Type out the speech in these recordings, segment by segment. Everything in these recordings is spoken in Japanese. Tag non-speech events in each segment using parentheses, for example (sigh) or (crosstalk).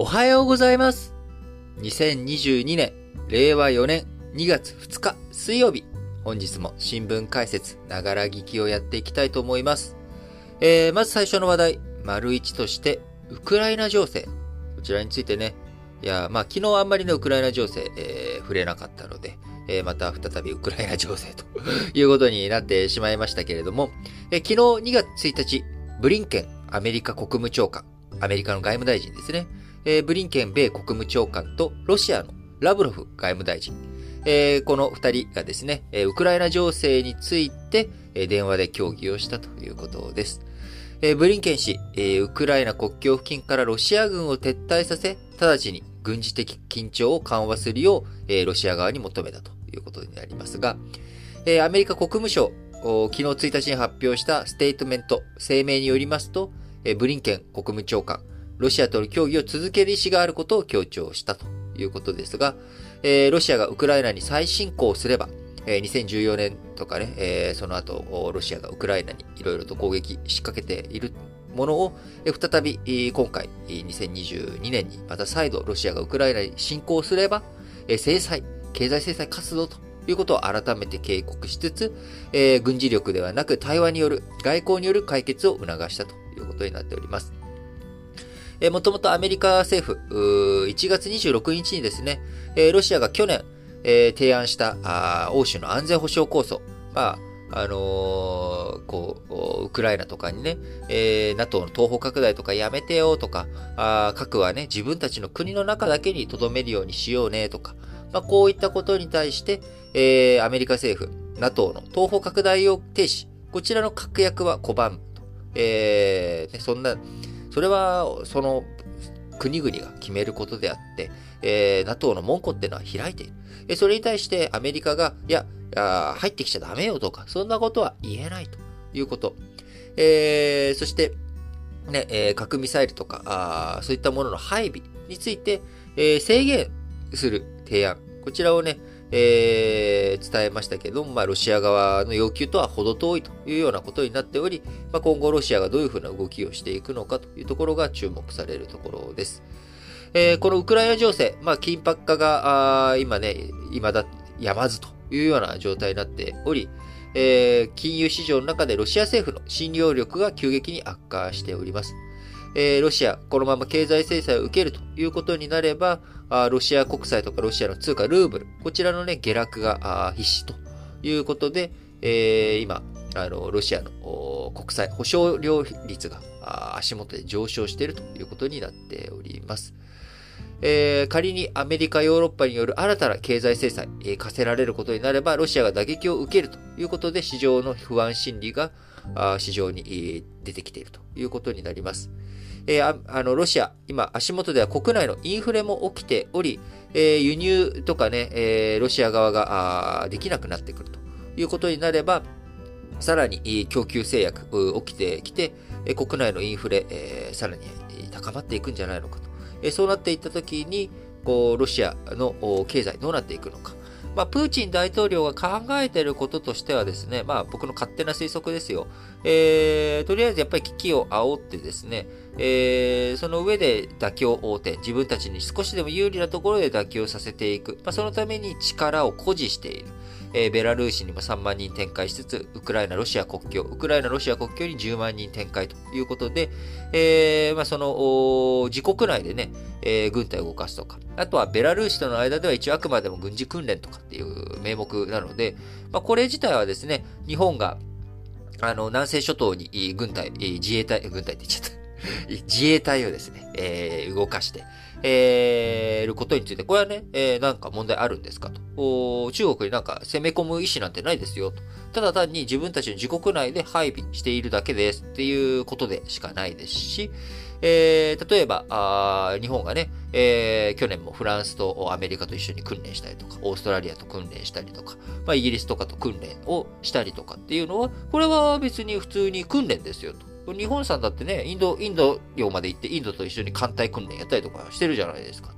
おはようございます。2022年、令和4年2月2日水曜日。本日も新聞解説、ながら聞きをやっていきたいと思います。えー、まず最初の話題、丸一として、ウクライナ情勢。こちらについてね、いや、まあ昨日あんまりね、ウクライナ情勢、えー、触れなかったので、えー、また再びウクライナ情勢 (laughs) ということになってしまいましたけれども、えー、昨日2月1日、ブリンケンアメリカ国務長官、アメリカの外務大臣ですね、えー、ブリンケン米国務長官とロシアのラブロフ外務大臣、えー、この二人がですね、ウクライナ情勢について、電話で協議をしたということです。ブリンケン氏、ウクライナ国境付近からロシア軍を撤退させ、直ちに軍事的緊張を緩和するよう、ロシア側に求めたということになりますが、アメリカ国務省、昨日1日に発表したステートメント、声明によりますと、ブリンケン国務長官、ロシアとの協議を続ける意思があることを強調したということですが、えー、ロシアがウクライナに再侵攻すれば、えー、2014年とかね、えー、その後、ロシアがウクライナにいろいろと攻撃仕掛けているものを、えー、再び、今回、2022年にまた再度ロシアがウクライナに侵攻すれば、えー、制裁、経済制裁活動ということを改めて警告しつつ、えー、軍事力ではなく対話による、外交による解決を促したということになっております。えー、もともとアメリカ政府、1月26日にですね、えー、ロシアが去年、えー、提案したあ欧州の安全保障構想、まあ、あのー、こう、ウクライナとかにね、えー、NATO の東方拡大とかやめてよとか、あ核はね、自分たちの国の中だけに留めるようにしようねとか、まあ、こういったことに対して、えー、アメリカ政府、NATO の東方拡大を停止、こちらの確約は拒む。えー、ね、そんな、それは、その国々が決めることであって、えー、NATO の門戸っていうのは開いている。それに対してアメリカが、いや、入ってきちゃダメよとか、そんなことは言えないということ。えー、そして、ね、えー、核ミサイルとか、あそういったものの配備について、えー、制限する提案。こちらをね、えー、伝えましたけども、まあ、ロシア側の要求とは程遠いというようなことになっており、まあ、今後ロシアがどういうふうな動きをしていくのかというところが注目されるところです。えー、このウクライナ情勢、まあ、緊迫化が、あ今ね、未だやまずというような状態になっており、えー、金融市場の中でロシア政府の信用力が急激に悪化しております。えー、ロシア、このまま経済制裁を受けるということになれば、あロシア国債とかロシアの通貨ルーブル、こちらのね、下落が必至ということで、えー、今、あの、ロシアの国債保証料率が足元で上昇しているということになっております。えー、仮にアメリカ、ヨーロッパによる新たな経済制裁、えー、課せられることになれば、ロシアが打撃を受けるということで、市場の不安心理が市場に出てきているということになります。えー、あの、ロシア、今、足元では国内のインフレも起きており、えー、輸入とかね、えー、ロシア側があできなくなってくるということになれば、さらに供給制約起きてきて、国内のインフレ、えー、さらに高まっていくんじゃないのかと。えー、そうなっていったときに、こう、ロシアの経済どうなっていくのか。まあ、プーチン大統領が考えていることとしてはですね、まあ、僕の勝手な推測ですよ。えー、とりあえずやっぱり危機を煽ってですね、えー、その上で妥協応転、自分たちに少しでも有利なところで妥協させていく。まあ、そのために力を誇示している。えー、ベラルーシにも3万人展開しつつ、ウクライナ、ロシア国境、ウクライナ、ロシア国境に10万人展開ということで、えー、まあ、その、自国内でね、えー、軍隊を動かすとか、あとはベラルーシとの間では一応あくまでも軍事訓練とかっていう名目なので、まあ、これ自体はですね、日本が、あの、南西諸島に軍隊、自衛隊、軍隊って言っちゃった。(laughs) 自衛隊をですね、えー、動かして、えー、ることについて、これはね、えー、なんか問題あるんですかと。中国になんか攻め込む意思なんてないですよと。ただ単に自分たちの自国内で配備しているだけですっていうことでしかないですし、えー、例えばあ、日本がね、えー、去年もフランスとアメリカと一緒に訓練したりとか、オーストラリアと訓練したりとか、まあ、イギリスとかと訓練をしたりとかっていうのは、これは別に普通に訓練ですよと。日本さんだってね、インド、インド洋まで行って、インドと一緒に艦隊訓練やったりとかしてるじゃないですか。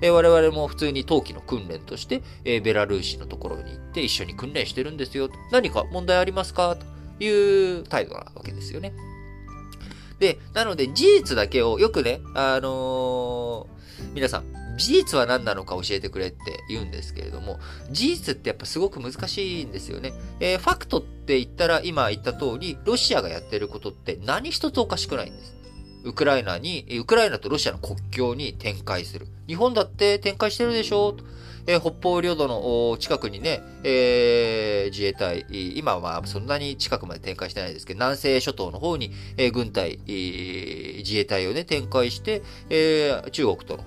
え、我々も普通に冬季の訓練として、えー、ベラルーシのところに行って一緒に訓練してるんですよ。何か問題ありますかという態度なわけですよね。で、なので事実だけをよくね、あのー皆さん、事実は何なのか教えてくれって言うんですけれども、事実ってやっぱすごく難しいんですよね。えー、ファクトって言ったら今言った通り、ロシアがやってることって何一つおかしくないんです。ウクライナに、ウクライナとロシアの国境に展開する。日本だって展開してるでしょえー、北方領土の近くにね、えー、自衛隊、今はそんなに近くまで展開してないですけど、南西諸島の方に、えー、軍隊、自衛隊をね、展開して、えー、中国との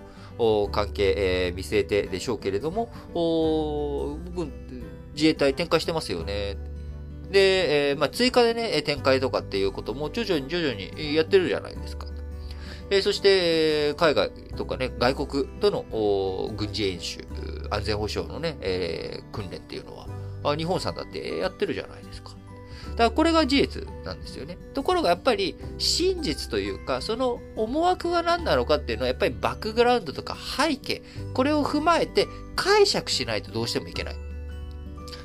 関係、えー、見据えてでしょうけれども、軍自衛隊展開してますよね。で、えー、まあ、追加でね、展開とかっていうことも徐々に徐々にやってるじゃないですか。えー、そして、海外とかね、外国との軍事演習、安全保障のね、えー、訓練っていうのは、日本さんだってやってるじゃないですか。だからこれが事実なんですよね。ところがやっぱり真実というか、その思惑が何なのかっていうのはやっぱりバックグラウンドとか背景、これを踏まえて解釈しないとどうしてもいけない。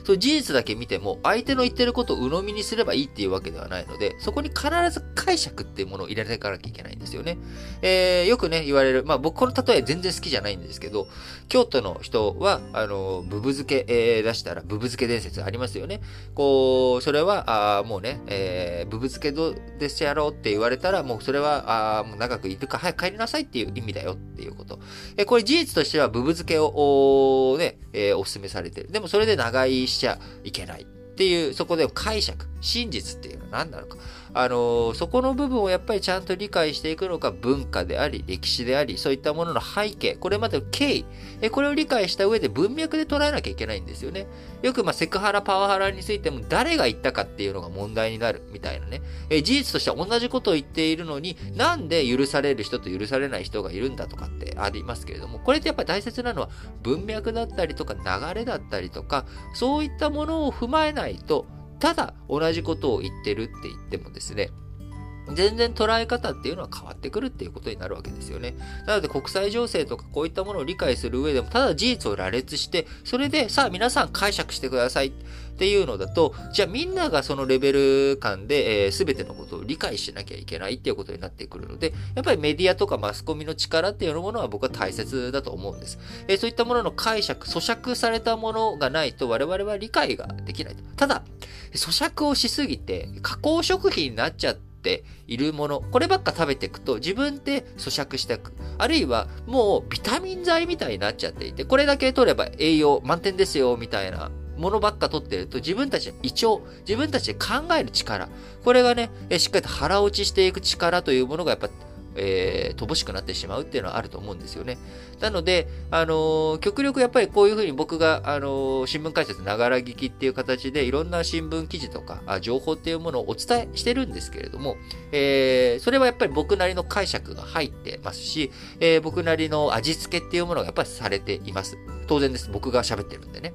その事実だけ見ても、相手の言ってることを鵜呑みにすればいいっていうわけではないので、そこに必ず解釈っていうものを入れていかなきゃいけないんですよね。えー、よくね、言われる、まあ僕この例え全然好きじゃないんですけど、京都の人は、あの、ブブ漬け、えー、出したら、ブブ漬け伝説ありますよね。こう、それは、あもうね、えー、ブブ漬けどですやろうって言われたら、もうそれは、あもう長くいるか早く帰りなさいっていう意味だよっていうこと。えー、これ事実としては、ブブ漬けを、おね、えー、お勧めされてる。でもそれで長居しちゃいけないっていう、そこで解釈、真実っていうのは何なのか。あのそこの部分をやっぱりちゃんと理解していくのが文化であり、歴史であり、そういったものの背景、これまでの経緯、えこれを理解した上で文脈で捉えなきゃいけないんですよね。よく、まあ、セクハラ、パワハラについても誰が言ったかっていうのが問題になるみたいなね。え事実としては同じことを言っているのに、なんで許される人と許されない人がいるんだとかってありますけれども、これってやっぱり大切なのは文脈だったりとか流れだったりとか、そういったものを踏まえないと、ただ同じことを言ってるって言ってもですね、全然捉え方っていうのは変わってくるっていうことになるわけですよね。なので国際情勢とかこういったものを理解する上でも、ただ事実を羅列して、それでさあ皆さん解釈してくださいっていうのだと、じゃあみんながそのレベル感で、えー、全てのことを理解しなきゃいけないっていうことになってくるので、やっぱりメディアとかマスコミの力っていうものは僕は大切だと思うんです。えー、そういったものの解釈、咀嚼されたものがないと我々は理解ができない。ただ、咀嚼をしすぎて加工食品になっちゃってているもの、こればっか食べていくと自分で咀嚼していく。あるいはもうビタミン剤みたいになっちゃっていて、これだけ取れば栄養満点ですよ、みたいなものばっか取ってると自分たちの胃腸、自分たちで考える力、これがね、しっかりと腹落ちしていく力というものがやっぱえー、乏しくなってしまうっていうのはあると思うんですよね。なので、あのー、極力やっぱりこういうふうに僕が、あのー、新聞解説ながら聞きっていう形でいろんな新聞記事とかあ情報っていうものをお伝えしてるんですけれども、えー、それはやっぱり僕なりの解釈が入ってますし、えー、僕なりの味付けっていうものがやっぱりされています。当然です。僕が喋ってるんでね。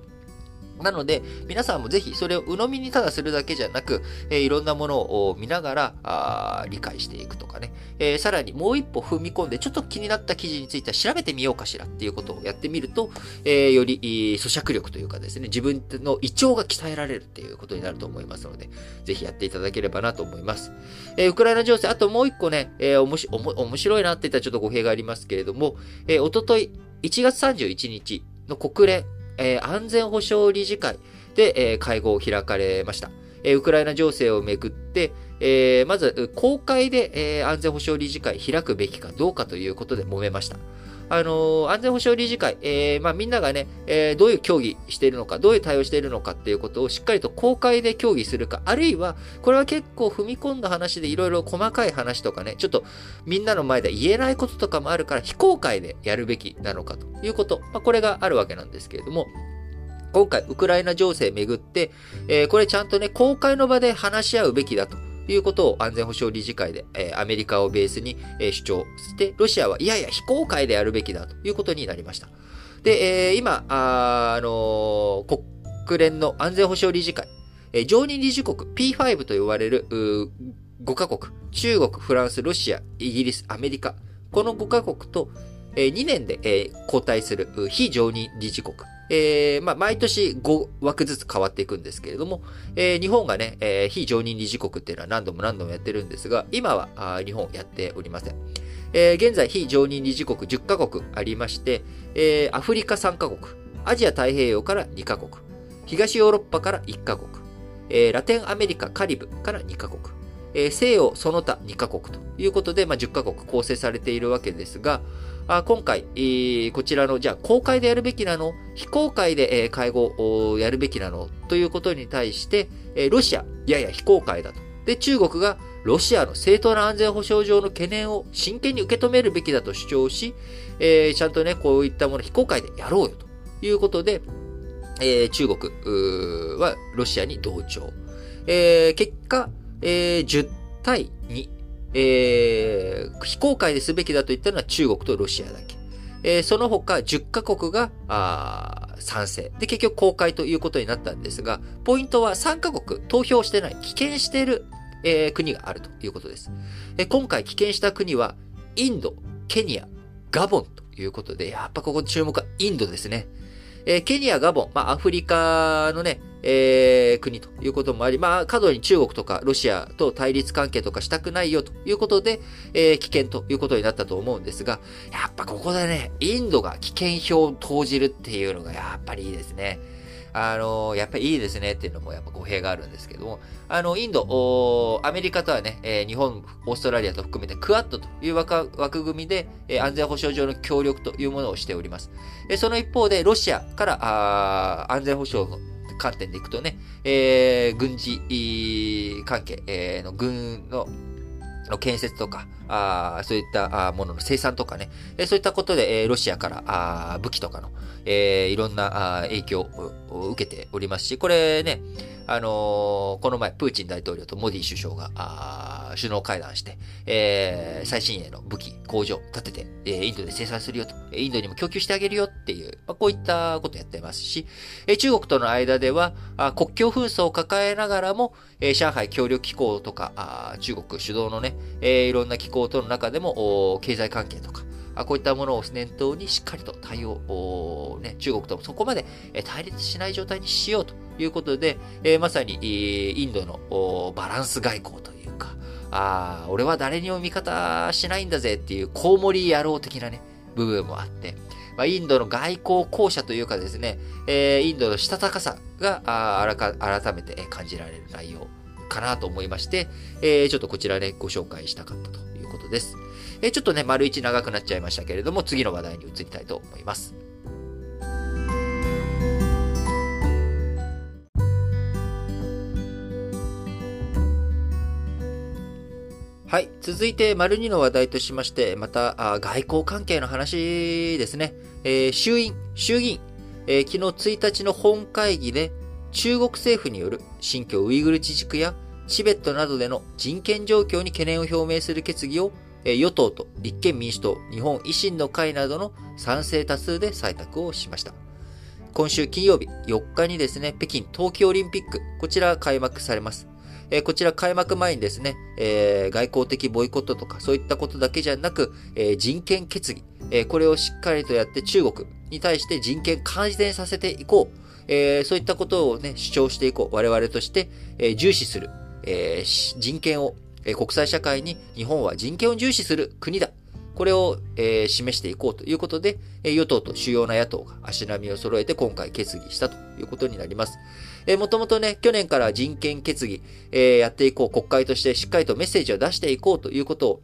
なので、皆さんもぜひそれを鵜呑みにただするだけじゃなく、えー、いろんなものを見ながらあ理解していくとかね、えー、さらにもう一歩踏み込んで、ちょっと気になった記事については調べてみようかしらっていうことをやってみると、えー、より咀嚼力というかですね、自分の胃腸が鍛えられるっていうことになると思いますので、ぜひやっていただければなと思います。えウクライナ情勢、あともう一個ね、えー、おもし面白いなって言ったらちょっと語弊がありますけれども、えー、おととい、1月31日の国連えー、安全保障理事会で、えー、会合を開かれました。えー、ウクライナ情勢をめぐって、えー、まず、公開で、えー、安全保障理事会開くべきかどうかということで揉めました。あの、安全保障理事会、えー、まあ、みんながね、えー、どういう協議しているのか、どういう対応しているのかっていうことをしっかりと公開で協議するか、あるいは、これは結構踏み込んだ話でいろいろ細かい話とかね、ちょっとみんなの前で言えないこととかもあるから、非公開でやるべきなのかということ、まあ、これがあるわけなんですけれども、今回、ウクライナ情勢めぐって、えー、これちゃんとね、公開の場で話し合うべきだと。ということを安全保障理事会で、え、アメリカをベースに、え、主張して、ロシアはいやいや非公開でやるべきだということになりました。で、え、今、あ、あの、国連の安全保障理事会、え、常任理事国 P5 と呼ばれる5カ国、中国、フランス、ロシア、イギリス、アメリカ、この5カ国と、え、2年で、え、交代する非常任理事国、えー、まあ、毎年5枠ずつ変わっていくんですけれども、えー、日本がね、えー、非常任理事国っていうのは何度も何度もやってるんですが、今は日本やっておりません。え、現在非常任理事国10カ国ありまして、え、アフリカ3カ国、アジア太平洋から2カ国、東ヨーロッパから1カ国、え、ラテンアメリカ、カリブから2カ国、え、西洋その他2カ国ということで、まあ、10カ国構成されているわけですが、あ今回、えー、こちらの、じゃあ公開でやるべきなの？非公開で、えー、会合をやるべきなの？ということに対して、えー、ロシア、いやいや非公開だと。で、中国がロシアの正当な安全保障上の懸念を真剣に受け止めるべきだと主張し、えー、ちゃんとね、こういったもの非公開でやろうよということで、えー、中国はロシアに同調。えー、結果、えー、10対2、えー、非公開ですべきだと言ったのは中国とロシアだけ。えー、その他10カ国が、賛成。で、結局公開ということになったんですが、ポイントは3カ国投票してない、棄権している、えー、国があるということです。えー、今回棄権した国は、インド、ケニア、ガボンということで、やっぱここ注目はインドですね。えー、ケニア、ガボン、まあ、アフリカのね、えー、国ということもあり、まあ、過度に中国とかロシアと対立関係とかしたくないよということで、えー、危険ということになったと思うんですが、やっぱここでね、インドが危険票を投じるっていうのがやっぱりいいですね。あの、やっぱりいいですねっていうのもやっぱ語弊があるんですけども、あの、インド、アメリカとはね、えー、日本、オーストラリアと含めてクアッドという枠組みで、えー、安全保障上の協力というものをしております。えー、その一方で、ロシアからあ安全保障の観点でいくとね、えー、軍事関係、えー、の軍のの建設とか、あそういったものの生産とかね、そういったことで、えロシアからあ武器とかの、えー、いろんなあ影響を受けておりますし、これね、あの、この前、プーチン大統領とモディ首相が、あ首脳会談して、えー、最新鋭の武器、工場建てて、えー、インドで生産するよと、インドにも供給してあげるよっていう、まあ、こういったことやってますし、えー、中国との間では、あ国境紛争を抱えながらも、えー、上海協力機構とか、あ中国主導のね、えー、いろんな機構との中でも、経済関係とか、こういったものを念頭にしっかりと対応、ね、中国ともそこまで対立しない状態にしようということで、えまさにインドのバランス外交というか、ああ俺は誰にも味方しないんだぜっていうコウモリ野郎的なね、部分もあって、まあ、インドの外交公社というかですね、えー、インドのしたたかさがあ改めて感じられる内容かなと思いまして、えー、ちょっとこちらね、ご紹介したかったということです。えー、ちょっとね、丸一長くなっちゃいましたけれども、次の話題に移りたいと思います。はい。続いて、丸2の話題としまして、また、あ外交関係の話ですね。えー、衆院、衆議院、えー、昨日1日の本会議で、中国政府による新疆ウイグル自治区やチベットなどでの人権状況に懸念を表明する決議を、えー、与党と立憲民主党、日本維新の会などの賛成多数で採択をしました。今週金曜日4日にですね、北京冬季オリンピック、こちら開幕されます。えー、こちら開幕前にですね、えー、外交的ボイコットとかそういったことだけじゃなく、えー、人権決議、えこれをしっかりとやって中国に対して人権改善させていこう。えそういったことをね、主張していこう。我々として、え重視する、え人権を、え国際社会に日本は人権を重視する国だ。これを、えー、示していこうということで、え与党と主要な野党が足並みを揃えて今回決議したということになります。えー、もともとね、去年から人権決議、えー、やっていこう、国会としてしっかりとメッセージを出していこうということを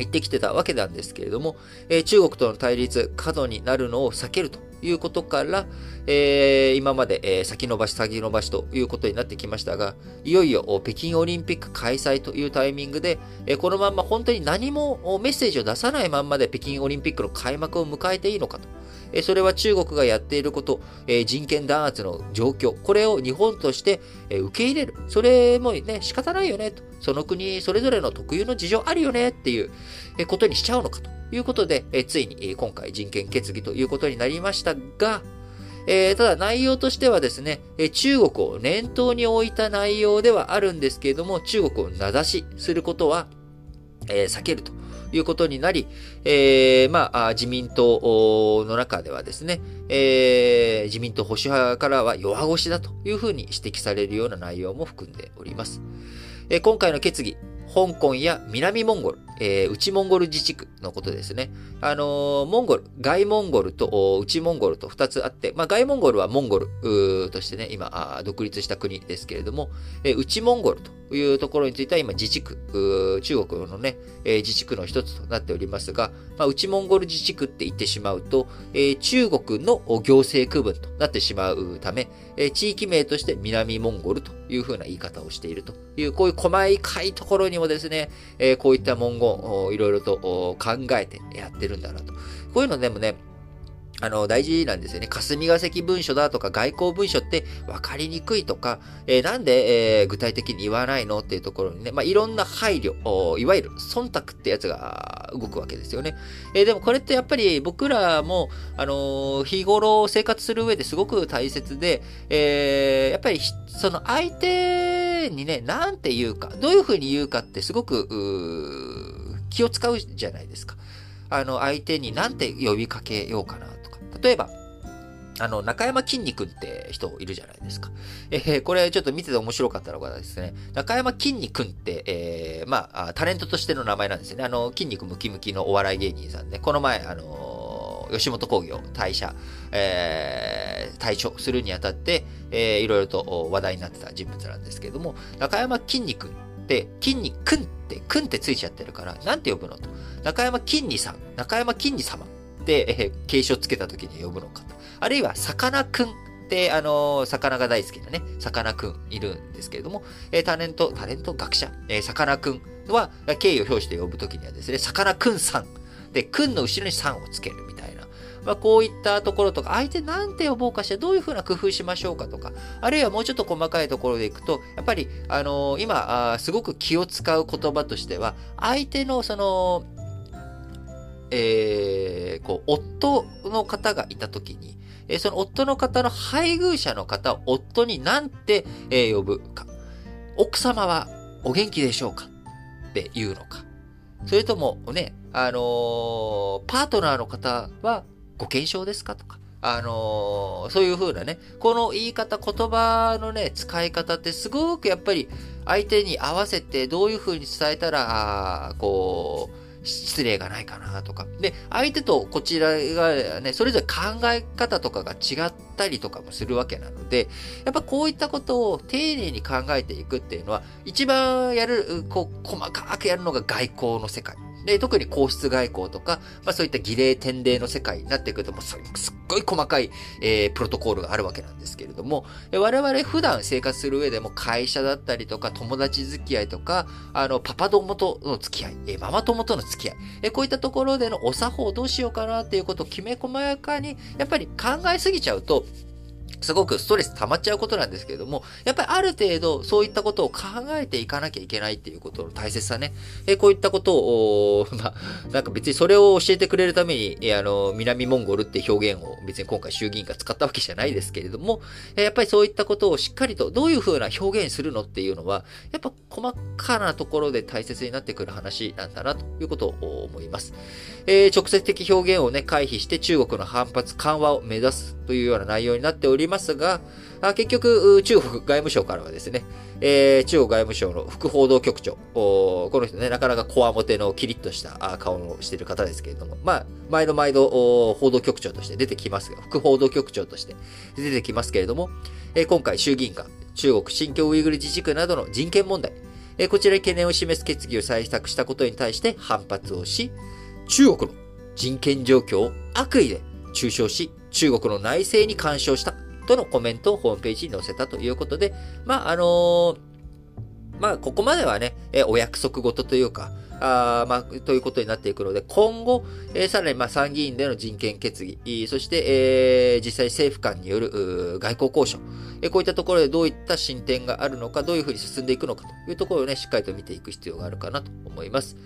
言ってきてたわけなんですけれども、えー、中国との対立、過度になるのを避けるということから、えー、今まで、えー、先延ばし先延ばしということになってきましたが、いよいよ北京オリンピック開催というタイミングで、え、このまま本当に何もメッセージを出さないまんまで北京オリンピックの開幕を迎えていいのかと。えそれは中国がやっていること、え人権弾圧の状況、これを日本として、受け入れる。それもね、仕方ないよねと。その国それぞれの特有の事情あるよねっていうことにしちゃうのかということで、えついに今回人権決議ということになりましたが、えー、ただ内容としてはですね、え中国を念頭に置いた内容ではあるんですけれども、中国を名指しすることは、えー、避けるということになり、えー、まあ、自民党の中ではですね、えー、自民党保守派からは弱腰だというふうに指摘されるような内容も含んでおります。え、今回の決議、香港や南モンゴル、えー、内モンゴル自治区のことですね。あのー、モンゴル、外モンゴルと内モンゴルと2つあって、まあ、外モンゴルはモンゴルとしてね、今、独立した国ですけれども、えー、内モンゴルというところについては今自治区、中国のね、えー、自治区の一つとなっておりますが、まあ、内モンゴル自治区って言ってしまうと、えー、中国の行政区分となってしまうため、えー、地域名として南モンゴルというふうな言い方をしているという、こういう細かいところにもですね、えー、こういった文言をいろいろと考えてやってるんだなと。こういうのでもね、あの、大事なんですよね。霞が関文書だとか外交文書って分かりにくいとか、えー、なんで、えー、具体的に言わないのっていうところにね、まあ、いろんな配慮、いわゆる忖度ってやつが動くわけですよね。えー、でもこれってやっぱり僕らも、あの日頃生活する上ですごく大切で、えやっぱりその相手にね、なんて言うか、どういうふうに言うかってすごく、気を使うじゃないですか。あの、相手になんて呼びかけようかなとか例えば、あの、中山きんに君って人いるじゃないですか。えー、これちょっと見てて面白かったのがですね、中山きんに君って、えー、まあ、タレントとしての名前なんですよね。あの、筋肉ムキムキのお笑い芸人さんで、この前、あのー、吉本興業退社、えー、退所するにあたって、えー、いろいろと話題になってた人物なんですけれども、中山きんに君って、筋肉くんって、くんってついちゃってるから、なんて呼ぶのと。中山きんにさん、中山きんに様で、えー、形称つけた時に呼ぶのかと。あるいは、さかなくんって、あのー、魚が大好きなね、さかなくんいるんですけれども、えー、タレント、タレント学者、えー、さかなくんは、敬意を表して呼ぶ時にはですね、さかなくんさん。で、くんの後ろにさんをつけるみたいな。まあ、こういったところとか、相手なんて呼ぼうかして、どういうふうな工夫しましょうかとか、あるいはもうちょっと細かいところでいくと、やっぱり、あのー、今あ、すごく気を使う言葉としては、相手のその、えー、こう、夫の方がいたときに、えー、その夫の方の配偶者の方を夫になんて、えー、呼ぶか。奥様はお元気でしょうかっていうのか。それともね、あのー、パートナーの方はご健勝ですか？とか。あのー、そういう風なね、この言い方、言葉のね、使い方ってすごくやっぱり相手に合わせてどういう風に伝えたら、こう、失礼がないかなとか。で、相手とこちらがね、それぞれ考え方とかが違ったりとかもするわけなので、やっぱこういったことを丁寧に考えていくっていうのは、一番やる、こう、細かくやるのが外交の世界。で、特に皇室外交とか、まあそういった儀礼典礼の世界になってくると、もうすっごい細かい、えー、プロトコールがあるわけなんですけれども、我々普段生活する上でも会社だったりとか、友達付き合いとか、あの、パパ友との付き合い、えー、ママ友との付き合い、えー、こういったところでのお作法どうしようかなっていうことをきめ細やかに、やっぱり考えすぎちゃうと、すごくストレス溜まっちゃうことなんですけれども、やっぱりある程度そういったことを考えていかなきゃいけないっていうことの大切さね。えこういったことを、(laughs) まあ、なんか別にそれを教えてくれるために、あの、南モンゴルって表現を別に今回衆議院が使ったわけじゃないですけれども、やっぱりそういったことをしっかりとどういう風な表現するのっていうのは、やっぱ細かなところで大切になってくる話なんだなということを思います。えー、直接的表現をね、回避して中国の反発緩和を目指すというような内容になっておりますますが、あ結局、中国外務省からはですね、えー、中国外務省の副報道局長、この人ね、なかなかこわもてのキリッとした顔をしている方ですけれども、まあ、毎度毎度報道局長として出てきますが、副報道局長として出てきますけれども、えー、今回衆議院が中国新疆ウイグル自治区などの人権問題、えー、こちらに懸念を示す決議を採択したことに対して反発をし、中国の人権状況を悪意で中傷し、中国の内政に干渉した。とのコメントをホームページに載せたということで、まあ、あのー、まあ、ここまではね、えお約束事というか、あまあ、ということになっていくので、今後、えー、さらにまあ参議院での人権決議、そして、えー、実際政府間による外交交渉、えー、こういったところでどういった進展があるのか、どういうふうに進んでいくのかというところをね、しっかりと見ていく必要があるかなと思います。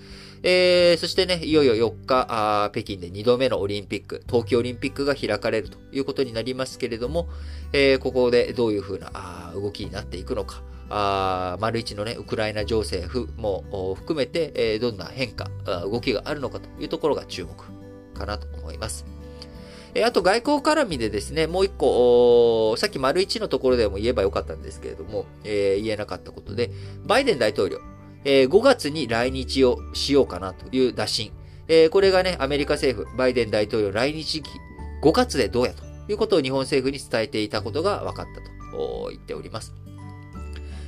えー、そしてね、いよいよ4日あ、北京で2度目のオリンピック、冬季オリンピックが開かれるということになりますけれども、えー、ここでどういうふうなあ動きになっていくのか、あ丸一のね、ウクライナ情勢も含めて、えー、どんな変化、動きがあるのかというところが注目かなと思います。えあと外交絡みでですね、もう一個、さっき丸一のところでも言えばよかったんですけれども、えー、言えなかったことで、バイデン大統領、えー、5月に来日をしようかなという打診。えー、これがね、アメリカ政府、バイデン大統領来日期5月でどうやということを日本政府に伝えていたことが分かったと言っております。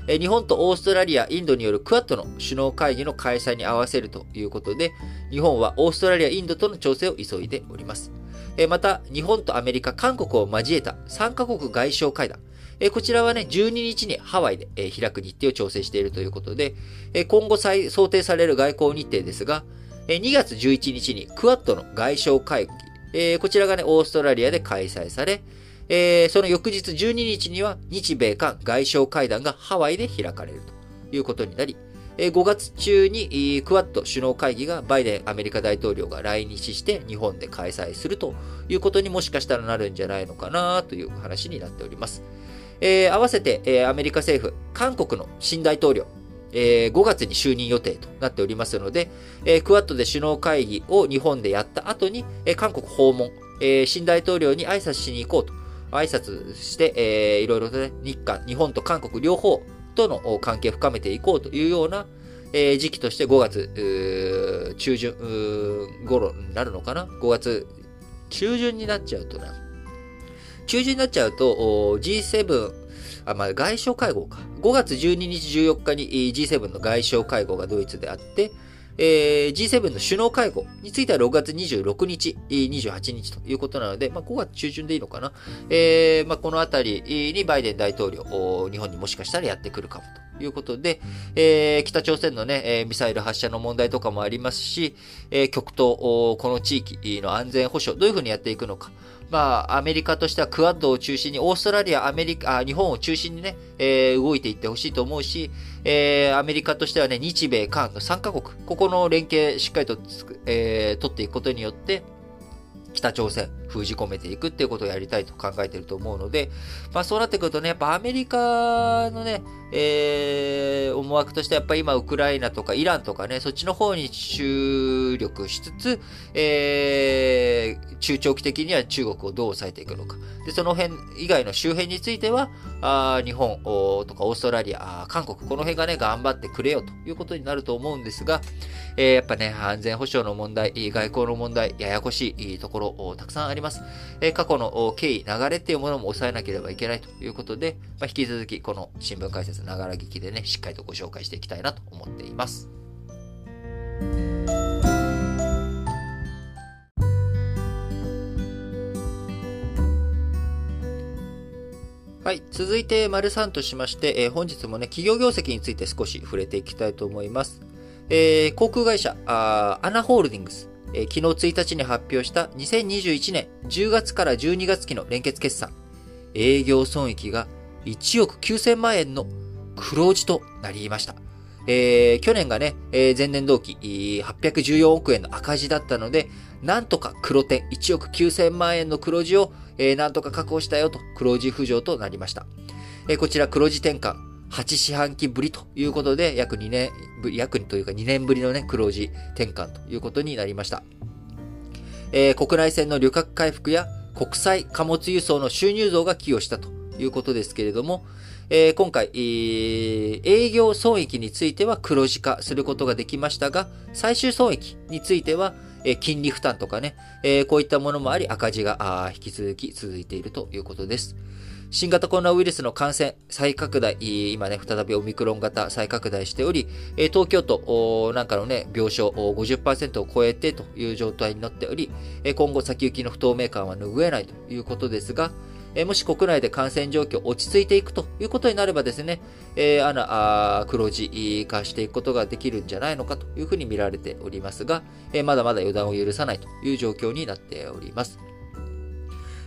え日本とオーストラリア、インドによるクアッドの首脳会議の開催に合わせるということで、日本はオーストラリア、インドとの調整を急いでおります。えまた、日本とアメリカ、韓国を交えた3カ国外相会談。えこちらはね、12日にハワイで、え開く日程を調整しているということで、え今後想定される外交日程ですが、え2月11日にクアッドの外相会議、えこちらがね、オーストラリアで開催され、え、その翌日12日には日米韓外相会談がハワイで開かれるということになり、えー、5月中にクワッド首脳会議がバイデンアメリカ大統領が来日して日本で開催するということにもしかしたらなるんじゃないのかなという話になっております。えー、合わせて、えー、アメリカ政府、韓国の新大統領、えー、5月に就任予定となっておりますので、えー、クワッドで首脳会議を日本でやった後に、えー、韓国訪問、えー、新大統領に挨拶しに行こうと挨拶して、えー、いろいろとね、日韓、日本と韓国両方との関係を深めていこうというような、えー、時期として5月、中旬頃になるのかな ?5 月中旬になっちゃうとな。中旬になっちゃうと、G7、あ、まあ、外相会合か。5月12日14日に G7 の外相会合がドイツであって、えー、G7 の首脳会合については6月26日、28日ということなので、まあ、5月中旬でいいのかな。えー、まあ、このあたりにバイデン大統領、日本にもしかしたらやってくるかもということで、えー、北朝鮮のね、えミサイル発射の問題とかもありますし、え極東、この地域の安全保障、どういうふうにやっていくのか。まあ、アメリカとしてはクアッドを中心に、オーストラリア、アメリカ、日本を中心にね、えー、動いていってほしいと思うし、えー、アメリカとしてはね、日米韓の3カ国、ここの連携しっかりと、えー、取っていくことによって、北朝鮮封じ込めていくっていうことをやりたいと考えていると思うので、まあそうなってくるとね、やっぱアメリカのね、えー、思惑としてやっぱり今ウクライナとかイランとかね、そっちの方に注力しつつ、えー、中長期的には中国をどう抑えていくのか。で、その辺以外の周辺については、あ日本とかオーストラリア、韓国、この辺がね、頑張ってくれよということになると思うんですが、えー、やっぱね、安全保障の問題、外交の問題、ややこしいところ、たくさんあります。えー、過去の経緯、流れっていうものも抑えなければいけないということで、まあ、引き続きこの新聞解説ながら聞きでね、しっかりとご紹介していきたいなと思っています。はい。続いて、丸3としまして、えー、本日もね、企業業績について少し触れていきたいと思います。えー、航空会社、アナホールディングス、えー、昨日1日に発表した2021年10月から12月期の連結決算、営業損益が1億9000万円の黒字となりました。えー、去年がね、えー、前年同期814億円の赤字だったので、なんとか黒点1億9000万円の黒字を、えー、なんとか確保したよと黒字浮上となりました。えー、こちら黒字転換8四半期ぶりということで、約2年、約というか2年ぶりのね、黒字転換ということになりました。えー、国内線の旅客回復や国際貨物輸送の収入増が寄与したということですけれども、えー、今回、営業損益については黒字化することができましたが、最終損益については、金利負担とかね、えこういったものもあり赤字が引き続き続いているということです。新型コロナウイルスの感染再拡大、今ね、再びオミクロン型再拡大しており、東京都なんかのね、病床50%を超えてという状態になっており、今後先行きの不透明感は拭えないということですが、えもし国内で感染状況落ち着いていくということになればですね、えー、穴、黒字化していくことができるんじゃないのかというふうに見られておりますが、え、まだまだ予断を許さないという状況になっております。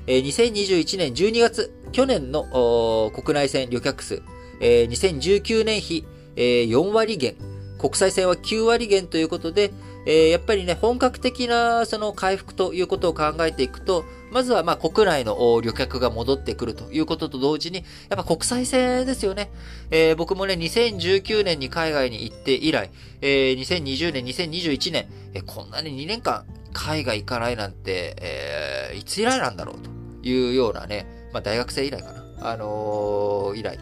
え2021年12月、去年の国内線旅客数、え2019年比、え4割減、国際線は9割減ということで、えやっぱりね、本格的なその回復ということを考えていくと、まずはまあ国内の旅客が戻ってくるということと同時に、やっぱ国際線ですよね。えー、僕もね、2019年に海外に行って以来、えー、2020年、2021年、えー、こんなに2年間海外行かないなんて、えー、いつ以来なんだろうというようなね、まあ大学生以来かな。あのー、以来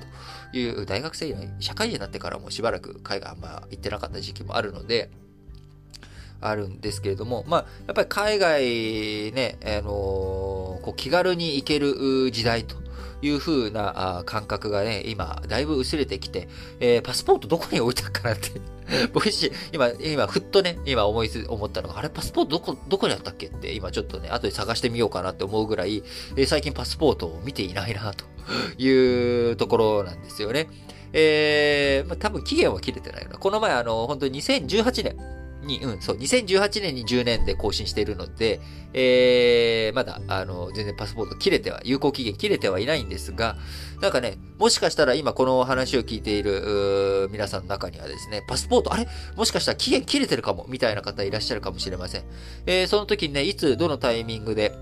という、大学生以来、社会人になってからもしばらく海外あんま行ってなかった時期もあるので、あるんですけれども、まあ、やっぱり海外ね、あのー、こう気軽に行ける時代という風な感覚がね、今、だいぶ薄れてきて、えー、パスポートどこに置いたかなって (laughs) 僕自身、今、今、ふっとね、今思いつ、思ったのが、あれ、パスポートどこ、どこにあったっけって、今ちょっとね、後で探してみようかなって思うぐらい、えー、最近パスポートを見ていないな、というところなんですよね。えー、まあ、多分期限は切れてないよな。この前、あの、本当に2018年、に、うん、そう、2018年に10年で更新しているので、えー、まだ、あの、全然パスポート切れては、有効期限切れてはいないんですが、なんかね、もしかしたら今この話を聞いている皆さんの中にはですね、パスポート、あれ？もしかしたら期限切れてるかもみたいな方いらっしゃるかもしれません。えー、その時にね、いつ、どのタイミングで、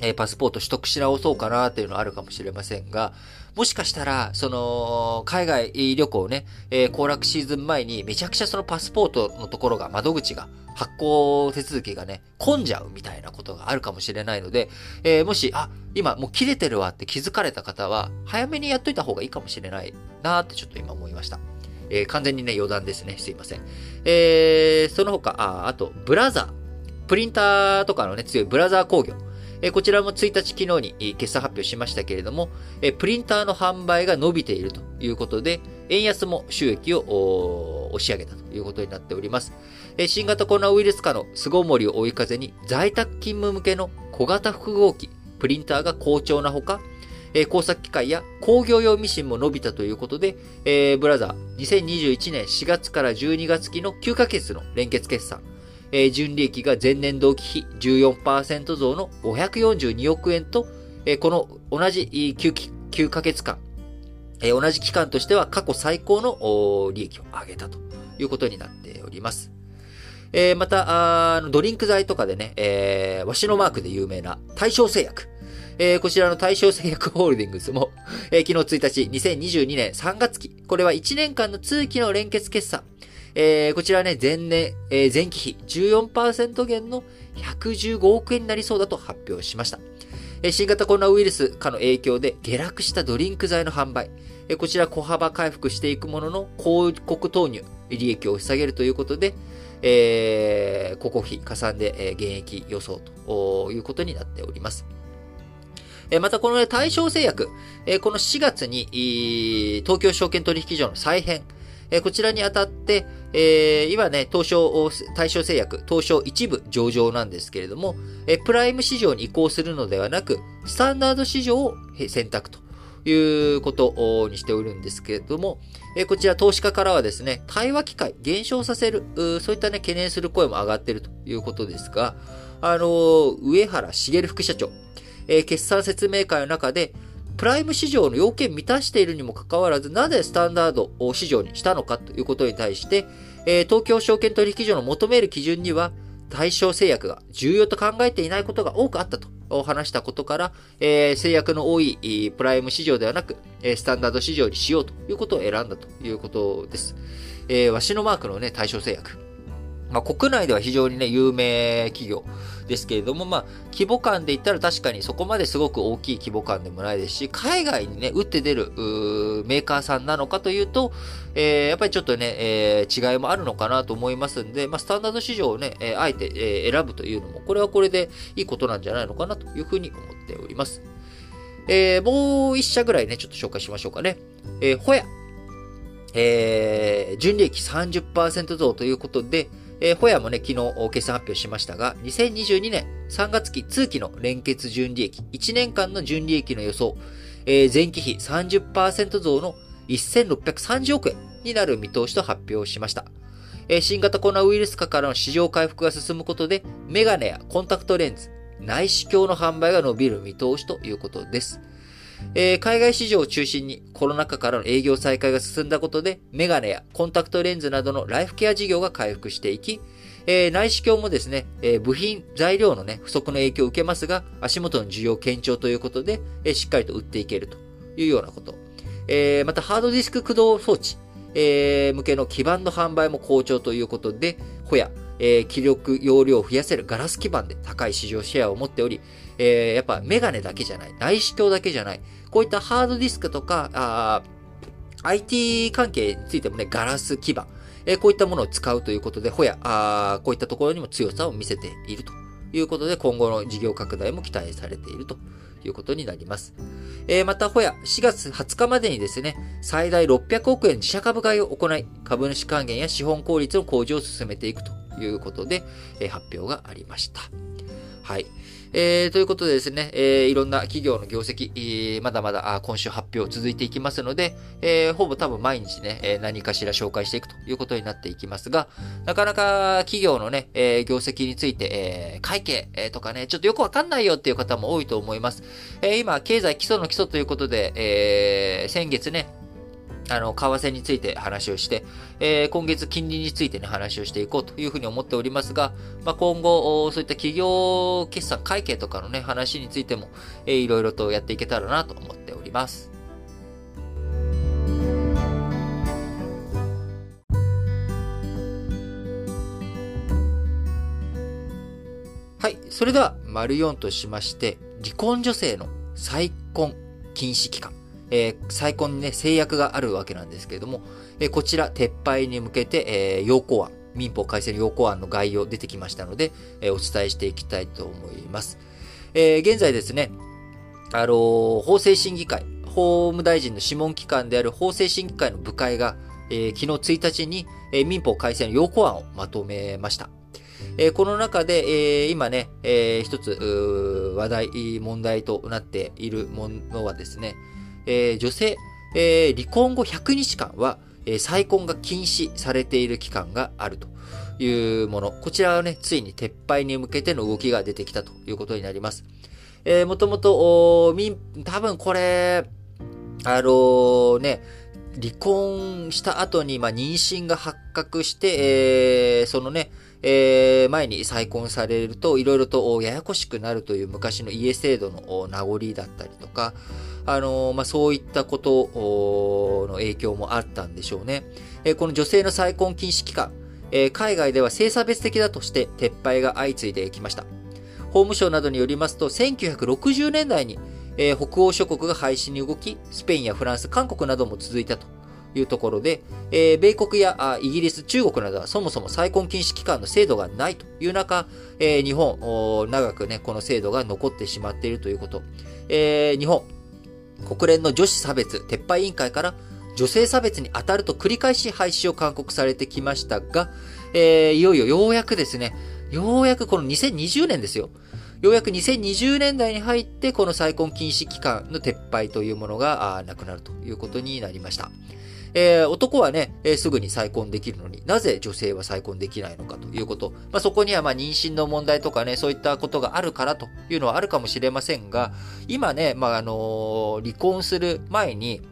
え、パスポート取得し直そうかなっていうのはあるかもしれませんが、もしかしたら、その、海外旅行ね、えー、行楽シーズン前にめちゃくちゃそのパスポートのところが、窓口が、発行手続きがね、混んじゃうみたいなことがあるかもしれないので、えー、もし、あ、今もう切れてるわって気づかれた方は、早めにやっといた方がいいかもしれないなーってちょっと今思いました。えー、完全にね、余談ですね。すいません。えー、その他、あ、あと、ブラザー。プリンターとかのね、強いブラザー工業。こちらも1日昨日に決算発表しましたけれども、プリンターの販売が伸びているということで、円安も収益を押し上げたということになっております。新型コロナウイルス化の巣ごもりを追い風に、在宅勤務向けの小型複合機、プリンターが好調なほか、工作機械や工業用ミシンも伸びたということで、ブラザー2021年4月から12月期の9ヶ月の連結決算、えー、純利益が前年同期比14%増の542億円と、えー、この同じ 9, 9ヶ月間、えー、同じ期間としては過去最高の利益を上げたということになっております。えー、また、あドリンク剤とかでね、えー、わしのマークで有名な対象製薬。えー、こちらの対象製薬ホールディングスも、えー、昨日1日、2022年3月期、これは1年間の通期の連結決算、えー、こちらね、前年、えー、前期比14%減の115億円になりそうだと発表しました。えー、新型コロナウイルス化の影響で下落したドリンク剤の販売、えー、こちら小幅回復していくものの広告投入、利益を下げるということで、えー、広告費加算で、えー、減益予想ということになっております。またこの、対象製薬、この4月に東京証券取引所の再編、えこちらにあたって、えー、今ね、東証、対象製薬、東証一部上場なんですけれども、えプライム市場に移行するのではなく、スタンダード市場を選択ということにしておるんですけれども、えこちら投資家からはですね、対話機会減少させる、そういったね、懸念する声も上がっているということですが、あの上原茂副社長、え決算説明会の中で、プライム市場の要件満たしているにもかかわらず、なぜスタンダード市場にしたのかということに対して、えー、東京証券取引所の求める基準には、対象制約が重要と考えていないことが多くあったと話したことから、えー、制約の多いプライム市場ではなく、スタンダード市場にしようということを選んだということです。えー、わしのマークのね、対象制約。まあ、国内では非常にね、有名企業ですけれども、まあ、規模感で言ったら確かにそこまですごく大きい規模感でもないですし、海外にね、打って出るメーカーさんなのかというと、えー、やっぱりちょっとね、えー、違いもあるのかなと思いますんで、まあ、スタンダード市場をね、えー、あえて、え、選ぶというのも、これはこれでいいことなんじゃないのかなというふうに思っております。えー、もう一社ぐらいね、ちょっと紹介しましょうかね。えー、ホヤ。え、純利益30%増ということで、えー、ホヤもね、昨日決算発表しましたが、2022年3月期通期の連結純利益、1年間の純利益の予想、えー、前期比30%増の1630億円になる見通しと発表しました。えー、新型コロナウイルス化からの市場回復が進むことで、メガネやコンタクトレンズ、内視鏡の販売が伸びる見通しということです。えー、海外市場を中心にコロナ禍からの営業再開が進んだことで、メガネやコンタクトレンズなどのライフケア事業が回復していき、えー、内視鏡もですね、えー、部品、材料のね、不足の影響を受けますが、足元の需要堅調ということで、えー、しっかりと売っていけるというようなこと。えー、また、ハードディスク駆動装置、えー、向けの基板の販売も好調ということで、ホヤ、えー、気力容量を増やせるガラス基板で高い市場シェアを持っており、えー、やっぱメガネだけじゃない、内視鏡だけじゃない、こういったハードディスクとか、あ IT 関係についてもね、ガラス基板、えこういったものを使うということで、ほや、あこういったところにも強さを見せているということで、今後の事業拡大も期待されているということになります。えー、また、ほや、4月20日までにですね、最大600億円自社株買いを行い、株主還元や資本効率の向上を進めていくということで、えー、発表がありました。はい。えー、ということでですね、えー、いろんな企業の業績、えー、まだまだ今週発表続いていきますので、えー、ほぼ多分毎日ね、え何かしら紹介していくということになっていきますが、なかなか企業のね、え業績について、え会計、とかね、ちょっとよくわかんないよっていう方も多いと思います。え今、経済基礎の基礎ということで、え先月ね、あの、為替について話をして、えー、今月金利についてね、話をしていこうというふうに思っておりますが、まあ、今後、そういった企業決算会計とかのね、話についても、えー、いろいろとやっていけたらなと思っております。はい。それでは、丸4としまして、離婚女性の再婚禁止期間。えー、再婚にね、制約があるわけなんですけれども、えー、こちら撤廃に向けて、えー、要項案、民法改正の要項案の概要出てきましたので、えー、お伝えしていきたいと思います。えー、現在ですね、あのー、法制審議会、法務大臣の諮問機関である法制審議会の部会が、えー、昨日1日に、えー、民法改正の要項案をまとめました。えー、この中で、えー、今ね、えー、一つ話題、問題となっているものはですね、えー、女性、えー、離婚後100日間は、えー、再婚が禁止されている期間があるというもの。こちらはね、ついに撤廃に向けての動きが出てきたということになります。えー、もともと、民、多分これ、あのー、ね、離婚した後に、まあ、妊娠が発覚して、えー、そのね、えー、前に再婚されると、いろいろとややこしくなるという昔の家制度の名残だったりとか、あの、まあ、そういったことの影響もあったんでしょうね。え、この女性の再婚禁止期間、え、海外では性差別的だとして撤廃が相次いできました。法務省などによりますと、1960年代に、え、北欧諸国が廃止に動き、スペインやフランス、韓国なども続いたというところで、えー、米国やイギリス、中国などはそもそも再婚禁止期間の制度がないという中、えー、日本、長くね、この制度が残ってしまっているということ。えー、日本、国連の女子差別撤廃委員会から女性差別に当たると繰り返し廃止を勧告されてきましたが、えー、いよいよようやくですね、ようやくこの2020年ですよ。ようやく2020年代に入って、この再婚禁止期間の撤廃というものがなくなるということになりました。えー、男はね、えー、すぐに再婚できるのになぜ女性は再婚できないのかということ。まあ、そこにはま妊娠の問題とかね、そういったことがあるからというのはあるかもしれませんが、今ね、まあ、あの、離婚する前に、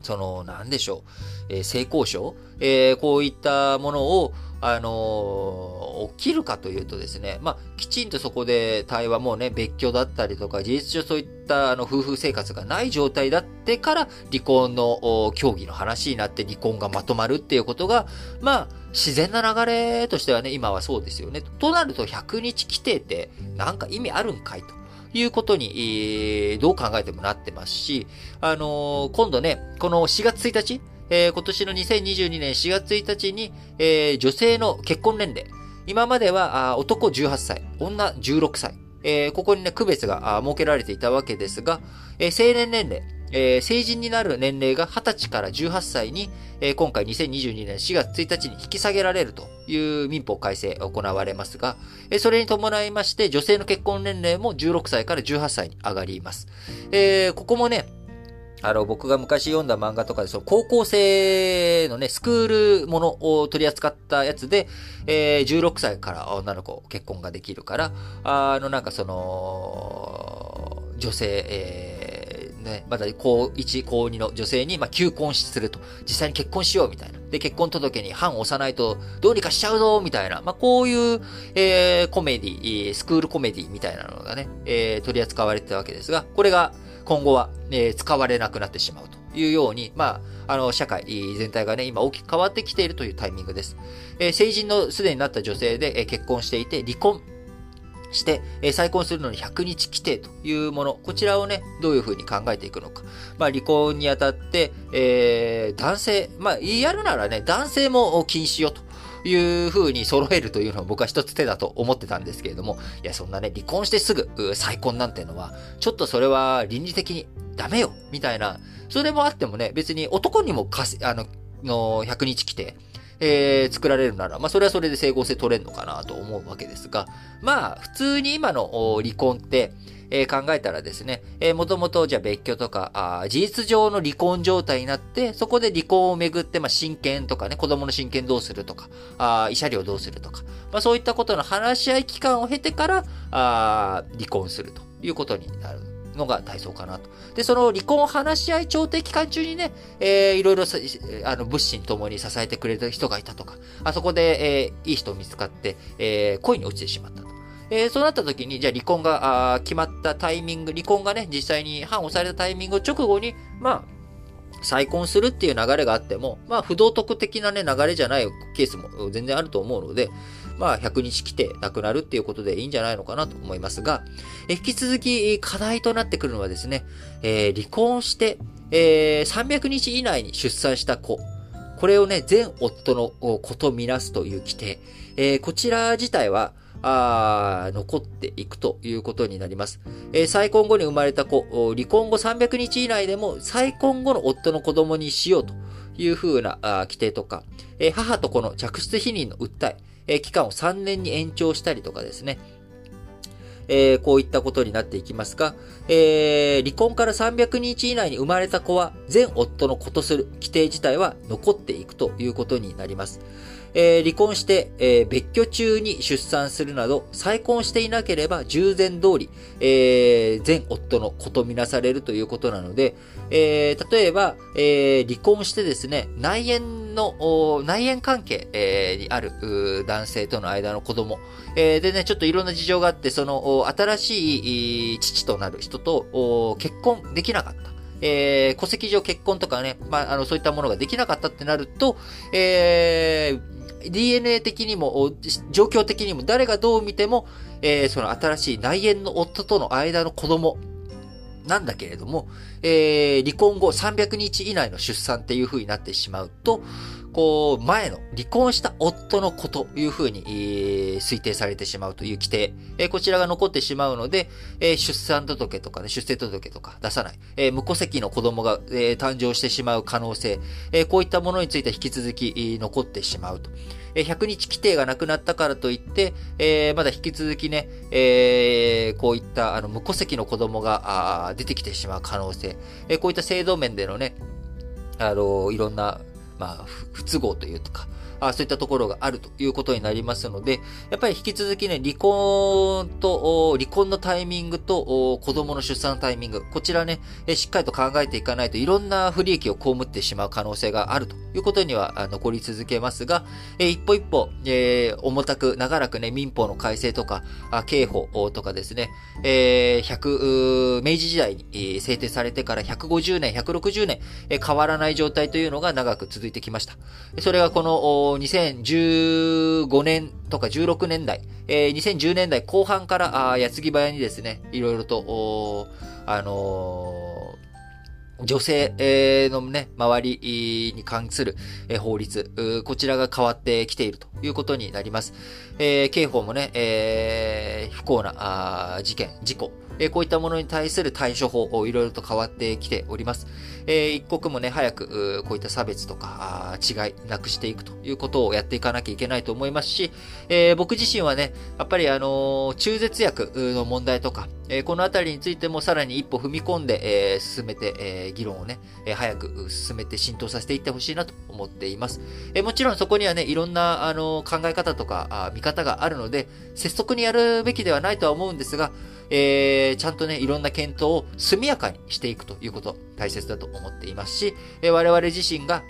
その、何でしょう、え性交渉、えこういったものを、あの、起きるかというとですね、まあ、きちんとそこで対話もね、別居だったりとか、事実上そういったあの夫婦生活がない状態だってから離婚の協議の話になって離婚がまとまるっていうことが、まあ、自然な流れとしてはね、今はそうですよね。となると100日規定ってなんか意味あるんかいと。いうことに、どう考えてもなってますし、あの、今度ね、この4月1日、えー、今年の2022年4月1日に、えー、女性の結婚年齢。今までは男18歳、女16歳。えー、ここにね、区別が設けられていたわけですが、え、成年年齢、え、成人になる年齢が20歳から18歳に、え、今回2022年4月1日に引き下げられるという民法改正が行われますが、え、それに伴いまして女性の結婚年齢も16歳から18歳に上がります。え、ここもね、あの、僕が昔読んだ漫画とかで、その高校生のね、スクールものを取り扱ったやつで、えー、16歳から女の子結婚ができるから、あの、なんかその、女性、えー、ね、まだ高1、高2の女性に、まあ、求婚すると。実際に結婚しようみたいな。で、結婚届に判を押さないと、どうにかしちゃうぞみたいな。まあ、こういう、えー、コメディ、スクールコメディみたいなのがね、えー、取り扱われてたわけですが、これが、今後は、え、使われなくなってしまうというように、まあ、あの、社会全体がね、今大きく変わってきているというタイミングです。え、成人のすでになった女性で、え、結婚していて、離婚して、え再婚するのに100日規定というもの、こちらをね、どういうふうに考えていくのか。まあ、離婚にあたって、えー、男性、まあ、やるならね、男性も禁止よと。いう風に揃えるというのは僕は一つ手だと思ってたんですけれども、いや、そんなね、離婚してすぐ再婚なんてのは、ちょっとそれは倫理的にダメよ、みたいな、それもあってもね、別に男にもかせ、あの、の100日規定、えー、作られるなら、まあ、それはそれで整合性取れるのかなと思うわけですが、まあ、普通に今の離婚って、えー、考えたらですね、えー、もともとじゃあ別居とか、あ事実上の離婚状態になって、そこで離婚をめぐって、まあ、親権とかね、子供の親権どうするとか、あ慰謝料どうするとか、まあ、そういったことの話し合い期間を経てから、あ離婚するということになる。のが体操かなと。で、その離婚話し合い調停期間中にね、えー、いろいろあの物心ともに支えてくれた人がいたとか、あそこで、えー、いい人見つかって、えー、恋に落ちてしまったと。えー、そうなった時に、じゃあ離婚があ決まったタイミング、離婚がね、実際に判をされたタイミング直後に、まあ、再婚するっていう流れがあっても、まあ、不道徳的なね、流れじゃないケースも全然あると思うので、まあ、100日来て亡くなるっていうことでいいんじゃないのかなと思いますが、え引き続き課題となってくるのはですね、えー、離婚して、えー、300日以内に出産した子、これをね、全夫の子とみなすという規定、えー、こちら自体は、あ残っていくということになります。えー、再婚後に生まれた子、離婚後300日以内でも再婚後の夫の子供にしようというふうな規定とか、えー、母と子の着出否認の訴え、え期間を3年に延長したりとかですね。えー、こういったことになっていきますが、えー、離婚から300日以内に生まれた子は、全夫の子とする規定自体は残っていくということになります。えー、離婚して、えー、別居中に出産するなど、再婚していなければ従前通り、えー、前夫の子とみなされるということなので、えー、例えば、えー、離婚してですね、内縁の、内縁関係、えー、にある男性との間の子供、えー、でね、ちょっといろんな事情があって、その、新しい父となる人と結婚できなかった。えー、戸籍上結婚とかね、まあ、あの、そういったものができなかったってなると、えー、DNA 的にも、状況的にも、誰がどう見ても、えー、その新しい内縁の夫との間の子供なんだけれども、えー、離婚後300日以内の出産っていう風になってしまうと、こう、前の離婚した夫の子というふうに、えー、推定されてしまうという規定、えー、こちらが残ってしまうので、えー、出産届とかね、出生届とか出さない、え、無戸籍の子供が、え、誕生してしまう可能性、え、こういったものについて引き続き、えー、残ってしまうと。え、100日規定がなくなったからといって、え、まだ引き続きね、え、こういったあの無戸籍の子供が出てきてしまう可能性、え、こういった制度面でのね、あの、いろんなまあ、不都合というか、あそういったところがあるということになりますので、やっぱり引き続きね、離婚と、離婚のタイミングと、子供の出産のタイミング、こちらね、しっかりと考えていかないといろんな不利益を被ってしまう可能性があるということには残り続けますが、一歩一歩、えー、重たく長らくね、民法の改正とか、刑法とかですね、えー、100、明治時代に制定されてから150年、160年、変わらない状態というのが長く続いてきました。それがこの2015年とか16年代、えー、2010年代後半から、あ矢継ぎ早にですね、いろいろと、あのー、女性のね、周りに関する法律、こちらが変わってきているということになります。えー、刑法もね、えー、不幸な事件、事故、えこういったものに対する対処法を、いろいろと変わってきております。え一刻もね、早く、こういった差別とか、違い、なくしていくということをやっていかなきゃいけないと思いますし、え僕自身はね、やっぱりあの中絶薬の問題とか、えこのあたりについてもさらに一歩踏み込んで、え進めて、え議論をね、え早く進めて浸透させていってほしいなと思っています。えもちろんそこにはね、いろんな、あの考え方とか、見方があるので、拙速にやるべきではないとは思うんですが、えー、ちゃんとね、いろんな検討を速やかにしていくということ、大切だと思っていますし、え、我々自身が、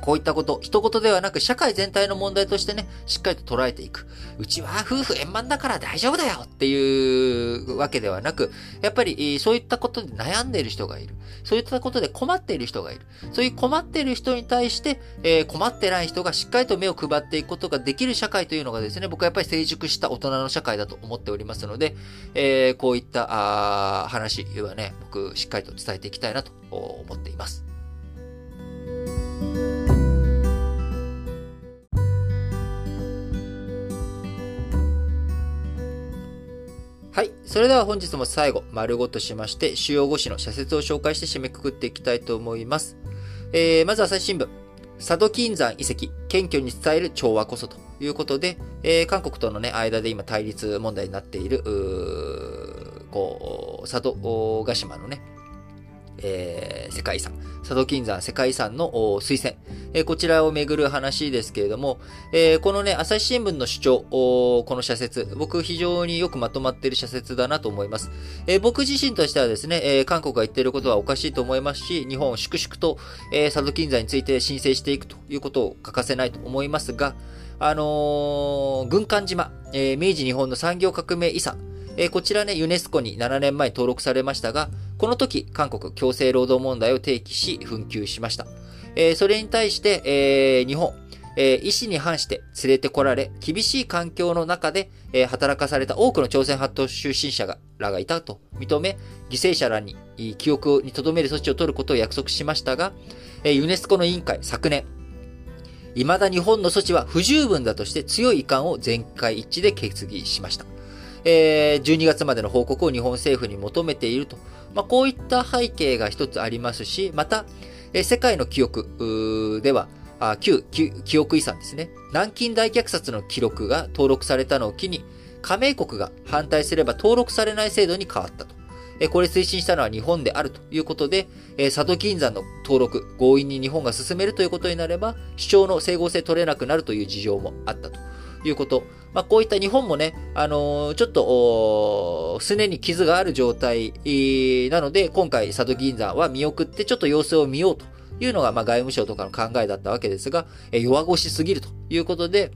こういったこと、一言ではなく社会全体の問題としてね、しっかりと捉えていく。うちは夫婦円満だから大丈夫だよっていうわけではなく、やっぱりそういったことで悩んでいる人がいる。そういったことで困っている人がいる。そういう困っている人に対して、えー、困ってない人がしっかりと目を配っていくことができる社会というのがですね、僕はやっぱり成熟した大人の社会だと思っておりますので、えー、こういった話はね、僕しっかりと伝えていきたいなと思っています。はい。それでは本日も最後、丸ごとしまして、主要5紙の社説を紹介して締めくくっていきたいと思います。えー、まず朝日新聞。佐渡金山遺跡、謙虚に伝える調和こそということで、えー、韓国とのね、間で今対立問題になっている、こう、佐渡ヶ島のね、えー、世界遺産、佐渡金山世界遺産の推薦、えー、こちらをめぐる話ですけれども、えー、このね、朝日新聞の主張、この社説、僕非常によくまとまっている社説だなと思います。え、僕自身としてはですね、え、韓国が言っていることはおかしいと思いますし、日本を粛々と、え、佐渡金山について申請していくということを欠かせないと思いますが、あの、軍艦島、え、明治日本の産業革命遺産、え、こちらね、ユネスコに7年前登録されましたが、この時、韓国強制労働問題を提起し、紛糾しました。えー、それに対して、えー、日本、えー、意思に反して連れてこられ、厳しい環境の中で、えー、働かされた多くの朝鮮半島出身者がらがいたと認め、犠牲者らに記憶に留める措置を取ることを約束しましたが、えー、ユネスコの委員会昨年、未だ日本の措置は不十分だとして強い遺憾を全会一致で決議しました。えー、12月までの報告を日本政府に求めていると。まあ、こういった背景が一つありますし、また、え、世界の記憶では、あ旧記憶遺産ですね。南京大虐殺の記録が登録されたのを機に、加盟国が反対すれば登録されない制度に変わったと。えこれ推進したのは日本であるということで、佐渡金山の登録、強引に日本が進めるということになれば、主張の整合性取れなくなるという事情もあったということ。まあ、こういった日本もね、あのー、ちょっと、すねに傷がある状態なので、今回、佐渡銀山は見送ってちょっと様子を見ようというのが、まあ、外務省とかの考えだったわけですが、え弱腰すぎるということで、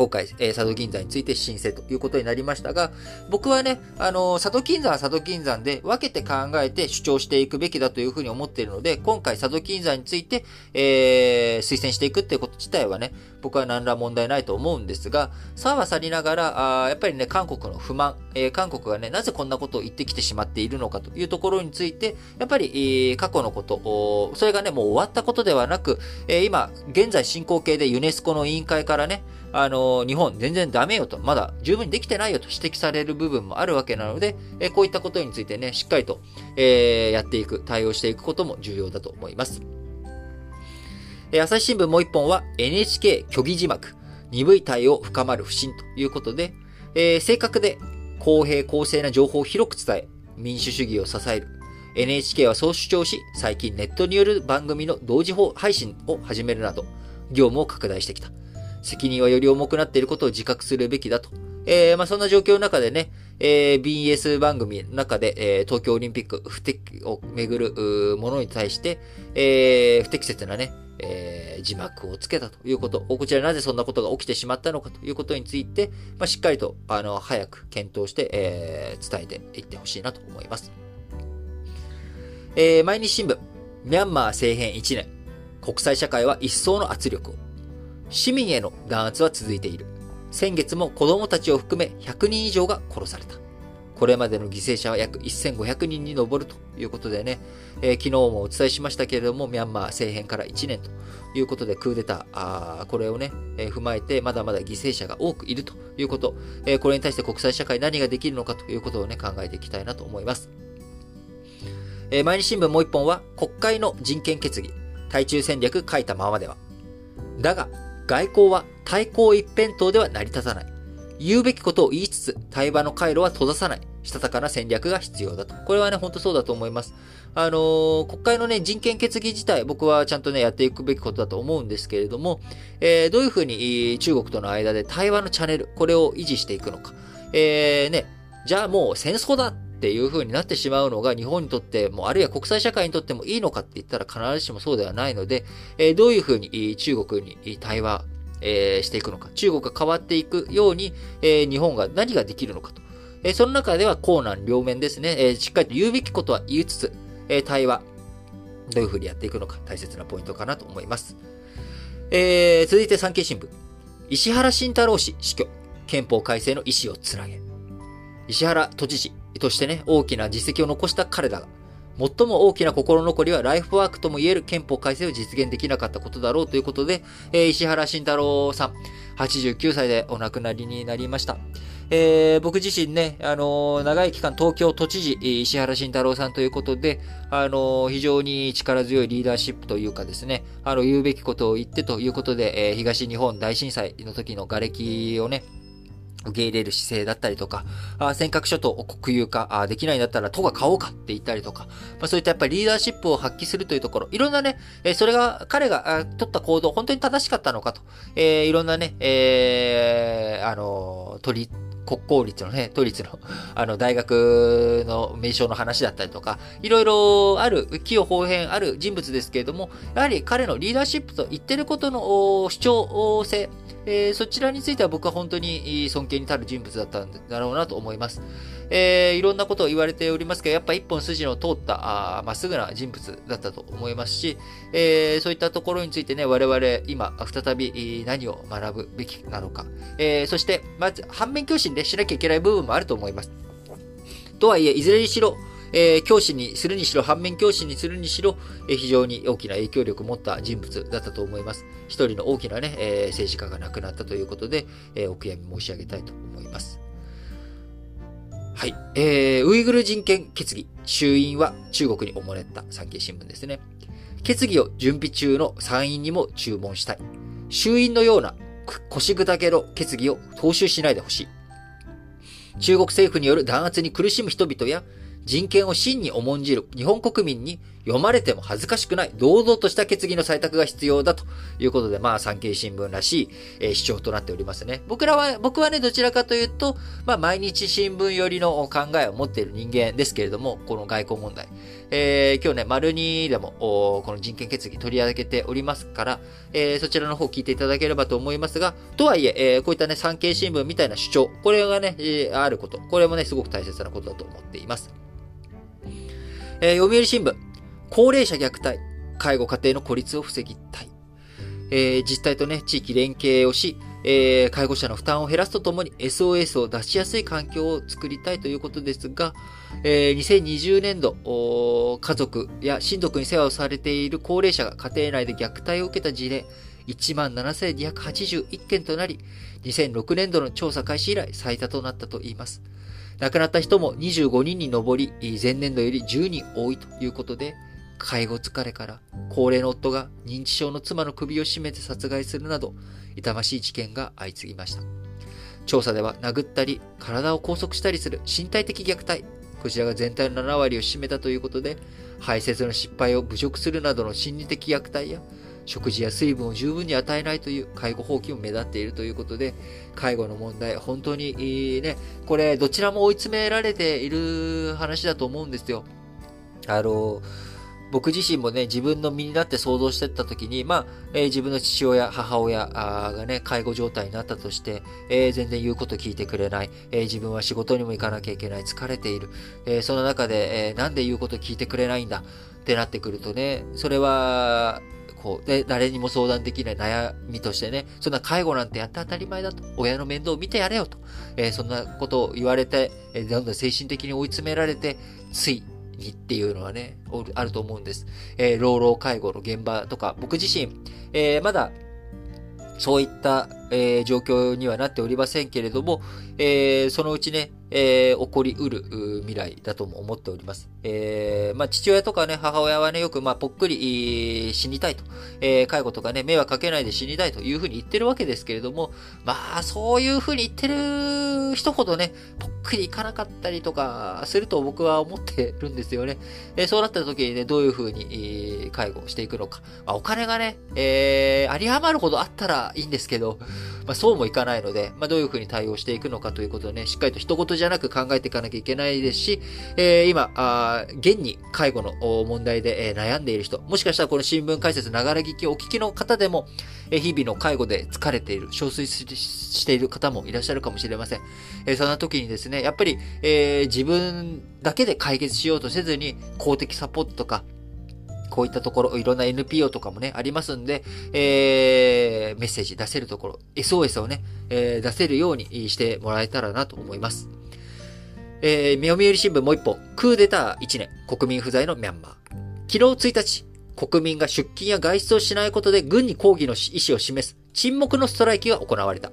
今回、えー、佐渡金山について申請ということになりましたが、僕はね、あのー、佐渡金山は佐渡金山で分けて考えて主張していくべきだというふうに思っているので、今回佐渡金山について、えー、推薦していくっていうこと自体はね、僕は何ら問題ないと思うんですが、さはさりながら、あやっぱりね、韓国の不満、えー、韓国がね、なぜこんなことを言ってきてしまっているのかというところについて、やっぱり、えー、過去のこと、それがね、もう終わったことではなく、えー、今、現在進行形でユネスコの委員会からね、あの、日本全然ダメよと、まだ十分にできてないよと指摘される部分もあるわけなので、えこういったことについてね、しっかりと、えー、やっていく、対応していくことも重要だと思います。え朝日新聞もう一本は NHK 虚偽字幕、鈍い対応深まる不信ということで、えー、正確で公平公正な情報を広く伝え、民主主義を支える。NHK はそう主張し、最近ネットによる番組の同時配信を始めるなど、業務を拡大してきた。責任はより重くなっていることを自覚するべきだと。えー、まあ、そんな状況の中でね、えー、BS 番組の中で、えー、東京オリンピック不適をめぐるものに対して、えー、不適切なね、えー、字幕をつけたということ、こちらなぜそんなことが起きてしまったのかということについて、まあ、しっかりと、あの、早く検討して、えー、伝えていってほしいなと思います。えー、毎日新聞、ミャンマー政変1年、国際社会は一層の圧力を。市民への弾圧は続いている。先月も子供たちを含め100人以上が殺された。これまでの犠牲者は約1500人に上るということでね、えー、昨日もお伝えしましたけれども、ミャンマー政変から1年ということでクーデター、あーこれをね、えー、踏まえてまだまだ犠牲者が多くいるということ、えー、これに対して国際社会何ができるのかということをね、考えていきたいなと思います。え毎日新聞もう一本は、国会の人権決議、対中戦略書いたままでは。だが、外交は対抗一辺倒では成り立たない。言うべきことを言いつつ、対話の回路は閉ざさない。したたかな戦略が必要だと。これはね、ほんとそうだと思います。あのー、国会のね、人権決議自体、僕はちゃんとね、やっていくべきことだと思うんですけれども、えー、どういうふうに中国との間で対話のチャンネル、これを維持していくのか。えー、ね、じゃあもう戦争だっていう風になってしまうのが日本にとっても、あるいは国際社会にとってもいいのかって言ったら必ずしもそうではないので、えどういう風に中国に対話、えしていくのか、中国が変わっていくように、え日本が何ができるのかと。えその中では、高難両面ですね、えしっかりと言うべきことは言いつつ、え対話、どういう風にやっていくのか大切なポイントかなと思います。えー、続いて産経新聞。石原慎太郎氏死去。憲法改正の意思をつなげ。石原都知事としてね、大きな実績を残した彼だが、最も大きな心残りはライフワークとも言える憲法改正を実現できなかったことだろうということで、えー、石原慎太郎さん、89歳でお亡くなりになりました。えー、僕自身ね、あのー、長い期間東京都知事、石原慎太郎さんということで、あのー、非常に力強いリーダーシップというかですね、あの、言うべきことを言ってということで、え東日本大震災の時の瓦礫をね、受け入れる姿勢だったりとか、あ尖閣諸島を国有化あできないんだったら都が買おうかって言ったりとか、まあ、そういったやっぱりリーダーシップを発揮するというところ、いろんなね、えー、それが彼が取った行動、本当に正しかったのかと、えー、いろんなね、えー、あの、取り、国公立のね、都立の、(laughs) あの、大学の名称の話だったりとか、いろいろある、器用方変ある人物ですけれども、やはり彼のリーダーシップと言ってることの主張性、えー、そちらについては僕は本当に尊敬に足る人物だったんだろうなと思います。えー、いろんなことを言われておりますけど、やっぱ一本筋の通ったまっすぐな人物だったと思いますし、えー、そういったところについてね、我々今再び何を学ぶべきなのか、えー、そしてまず反面教師でしなきゃいけない部分もあると思います。とはいえ、いずれにしろ、えー、教師にするにしろ、反面教師にするにしろ、えー、非常に大きな影響力を持った人物だったと思います。一人の大きなね、えー、政治家が亡くなったということで、えお悔やみ申し上げたいと思います。はい。えー、ウイグル人権決議。衆院は中国におもねった産経新聞ですね。決議を準備中の参院にも注文したい。衆院のような腰砕けの決議を踏襲しないでほしい。中国政府による弾圧に苦しむ人々や人権を真に重んじる日本国民に読まれても恥ずかしくない、堂々とした決議の採択が必要だということで、まあ、産経新聞らしい、えー、主張となっておりますね。僕らは、僕はね、どちらかというと、まあ、毎日新聞寄りの考えを持っている人間ですけれども、この外交問題。えー、今日ね、丸2でも、この人権決議取り上げておりますから、えー、そちらの方聞いていただければと思いますが、とはいえ、えー、こういったね、産経新聞みたいな主張、これがね、えー、あること、これもね、すごく大切なことだと思っています。えー、読売新聞、高齢者虐待、介護家庭の孤立を防ぎたい。えー、自治体とね、地域連携をし、えー、介護者の負担を減らすとともに SOS を出しやすい環境を作りたいということですが、えー、2020年度、家族や親族に世話をされている高齢者が家庭内で虐待を受けた事例、17,281件となり、2006年度の調査開始以来最多となったといいます。亡くなった人も25人に上り、前年度より10人多いということで、介護疲れから高齢の夫が認知症の妻の首を絞めて殺害するなど、痛ましい事件が相次ぎました。調査では殴ったり、体を拘束したりする身体的虐待、こちらが全体の7割を占めたということで、排泄の失敗を侮辱するなどの心理的虐待や、食事や水分を十分に与えないという介護放棄も目立っているということで、介護の問題、本当に、ね、これ、どちらも追い詰められている話だと思うんですよ。あの、僕自身もね、自分の身になって想像してった時に、まあ、えー、自分の父親、母親がね、介護状態になったとして、えー、全然言うこと聞いてくれない、えー、自分は仕事にも行かなきゃいけない、疲れている、えその中で、えなんで言うこと聞いてくれないんだってなってくるとね、それは、こう、で、誰にも相談できない悩みとしてね、そんな介護なんてやって当たり前だと、親の面倒を見てやれよと、えー、そんなことを言われて、えー、どんどん精神的に追い詰められて、ついにっていうのはね、あると思うんです。えー、老老介護の現場とか、僕自身、えー、まだ、そういった、えー、状況にはなっておりませんけれども、えー、そのうちね、えー、起こりうる未来だとも思っております。えー、まあ、父親とかね、母親はね、よく、まあ、ぽっくり死にたいと、えー、介護とかね、迷惑かけないで死にたいというふうに言ってるわけですけれども、まあ、そういうふうに言ってる人ほどね、ぽっくりいかなかったりとかすると僕は思ってるんですよね。えー、そうなった時にね、どういうふうに、介護していくのか。まあ、お金がね、えー、あり余るほどあったらいいんですけど、まあ、そうもいかないので、まあ、どういうふうに対応していくのかということをね、しっかりと一言じゃなく考えていかなきゃいけないですし、えー、今、あ現に介護の問題で、え、悩んでいる人、もしかしたらこの新聞解説ながら聞きをお聞きの方でも、え、日々の介護で疲れている、憔悴している方もいらっしゃるかもしれません。えー、そんな時にですね、やっぱり、えー、自分だけで解決しようとせずに、公的サポートとか、こういったところ、いろんな NPO とかもね、ありますんで、えー、メッセージ出せるところ、SOS をね、えー、出せるようにしてもらえたらなと思います。えー、読売新聞もう一本、クーデター1年、国民不在のミャンマー。昨日1日、国民が出勤や外出をしないことで軍に抗議の意思を示す沈黙のストライキが行われた。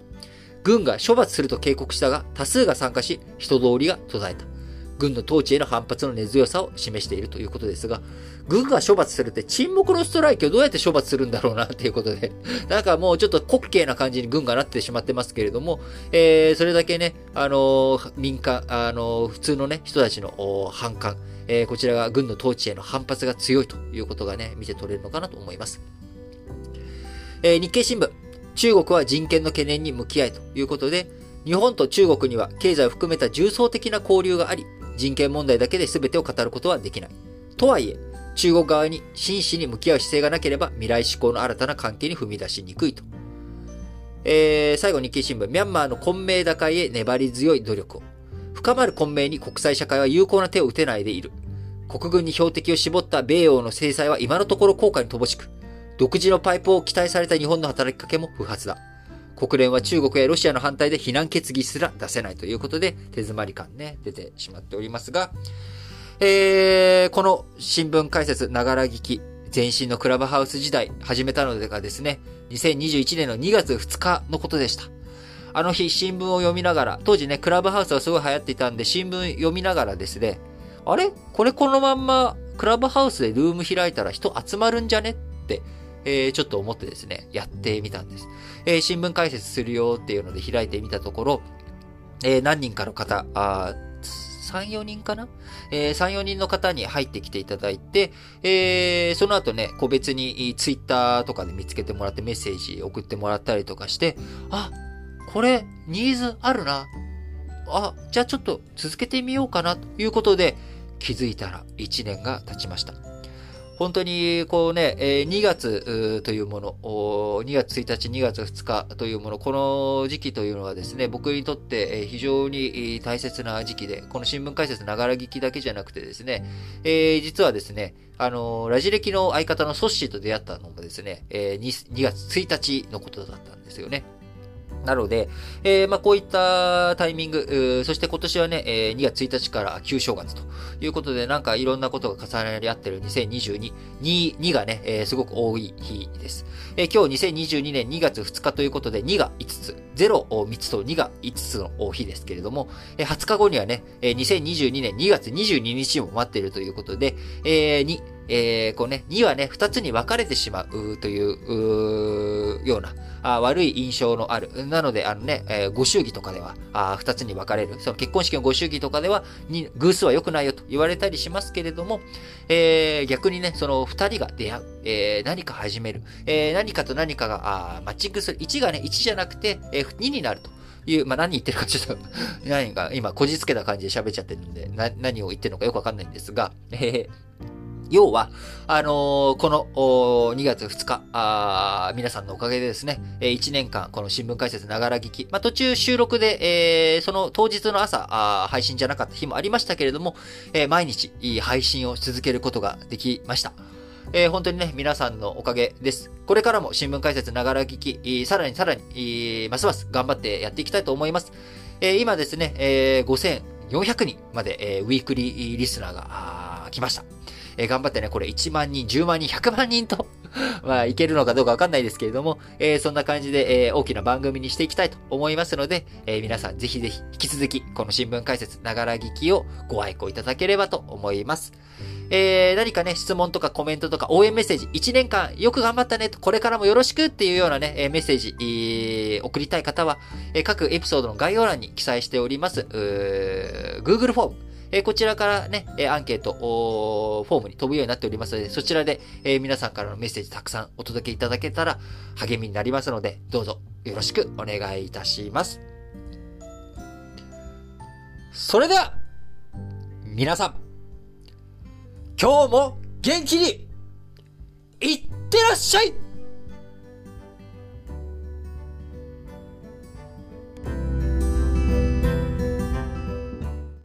軍が処罰すると警告したが、多数が参加し、人通りが途絶えた。軍の統治への反発の根強さを示しているということですが、軍が処罰するって沈黙のストライキをどうやって処罰するんだろうなっていうことで、(laughs) なんかもうちょっと滑稽な感じに軍がなってしまってますけれども、えー、それだけね、あのー、民間、あのー、普通のね、人たちの反感、えー、こちらが軍の統治への反発が強いということがね、見て取れるのかなと思います。えー、日経新聞、中国は人権の懸念に向き合いということで、日本と中国には経済を含めた重層的な交流があり、人権問題だけで全てを語ることはできない。とはいえ、中国側に真摯に向き合う姿勢がなければ未来志向の新たな関係に踏み出しにくいと。えー、最後日経新聞、ミャンマーの混迷打開へ粘り強い努力を。深まる混迷に国際社会は有効な手を打てないでいる。国軍に標的を絞った米欧の制裁は今のところ効果に乏しく、独自のパイプを期待された日本の働きかけも不発だ。国連は中国やロシアの反対で非難決議すら出せないということで、手詰まり感ね、出てしまっておりますが、えー、この新聞解説、ながら聞き、前身のクラブハウス時代始めたのでがですね、2021年の2月2日のことでした。あの日、新聞を読みながら、当時ね、クラブハウスはすごい流行っていたんで、新聞読みながらですね、あれ？これこのまんま、クラブハウスでルーム開いたら人集まるんじゃね？って、えー、ちょっと思ってですね、やってみたんです。えー、新聞解説するよっていうので開いてみたところ、えー、何人かの方、あ3、4人かな？えー、3、4人の方に入ってきていただいて、えー、その後ね、個別にツイッターとかで見つけてもらってメッセージ送ってもらったりとかして、あ、これ、ニーズあるな。あ、じゃあちょっと続けてみようかなということで、気づいたら1年が経ちました。本当に、こうね、2月というもの、2月1日、2月2日というもの、この時期というのはですね、僕にとって非常に大切な時期で、この新聞解説ながら聞きだけじゃなくてですね、えー、実はですね、あの、ラジ歴の相方のソッシーと出会ったのもですね、2月1日のことだったんですよね。なので、えー、まあ、こういったタイミング、そして今年はね、えー、2月1日から旧正月ということで、なんかいろんなことが重なり合ってる2022、2、2がね、えー、すごく多い日です。えー、今日2022年2月2日ということで、2が5つ、0を、3つと2が5つの日ですけれども、えー、20日後にはね、えー、2022年2月22日も待っているということで、えー、2、えー、こうね、2はね、2つに分かれてしまうという、うような、あ悪い印象のある。なので、あのね、えー、ご祝儀とかでは、あ二つに分かれる。その結婚式のご祝儀とかでは、偶数は良くないよと言われたりしますけれども、えー、逆にね、その二人が出会う。えー、何か始める。えー、何かと何かが、あマッチングする。1がね、1じゃなくて、えー、2になると。いう、まあ、何言ってるかちょっと (laughs) 何か、今、こじつけた感じで喋っちゃってるんで、な、何を言ってるのかよくわかんないんですが、えー、要は、あのー、この2月2日、皆さんのおかげでですね、1年間、この新聞解説ながら聞き、まあ、途中収録で、えー、その当日の朝あ、配信じゃなかった日もありましたけれども、えー、毎日配信を続けることができました。えー、本当にね、皆さんのおかげです。これからも新聞解説ながら聞き、さらにさらに、ますます頑張ってやっていきたいと思います。えー、今ですね、えー、5400人まで、えー、ウィークリーリスナーが来ました。え、頑張ってね、これ1万人、10万人、100万人と (laughs) まあ、いけるのかどうかわかんないですけれども、え、そんな感じで、え、大きな番組にしていきたいと思いますので、え、皆さんぜひぜひ引き続き、この新聞解説、ながら聞きをご愛顧いただければと思います。えー、何かね、質問とかコメントとか応援メッセージ、1年間よく頑張ったねと、これからもよろしくっていうようなね、えメッセージ、えー、送りたい方は、え各エピソードの概要欄に記載しております、Google フォーム、えこちらからね、えアンケート、フォームに飛ぶようになっておりますので、そちらで、え皆さんからのメッセージたくさんお届けいただけたら励みになりますので、どうぞよろしくお願いいたします。それでは、皆さん、今日も元気に、いってらっしゃい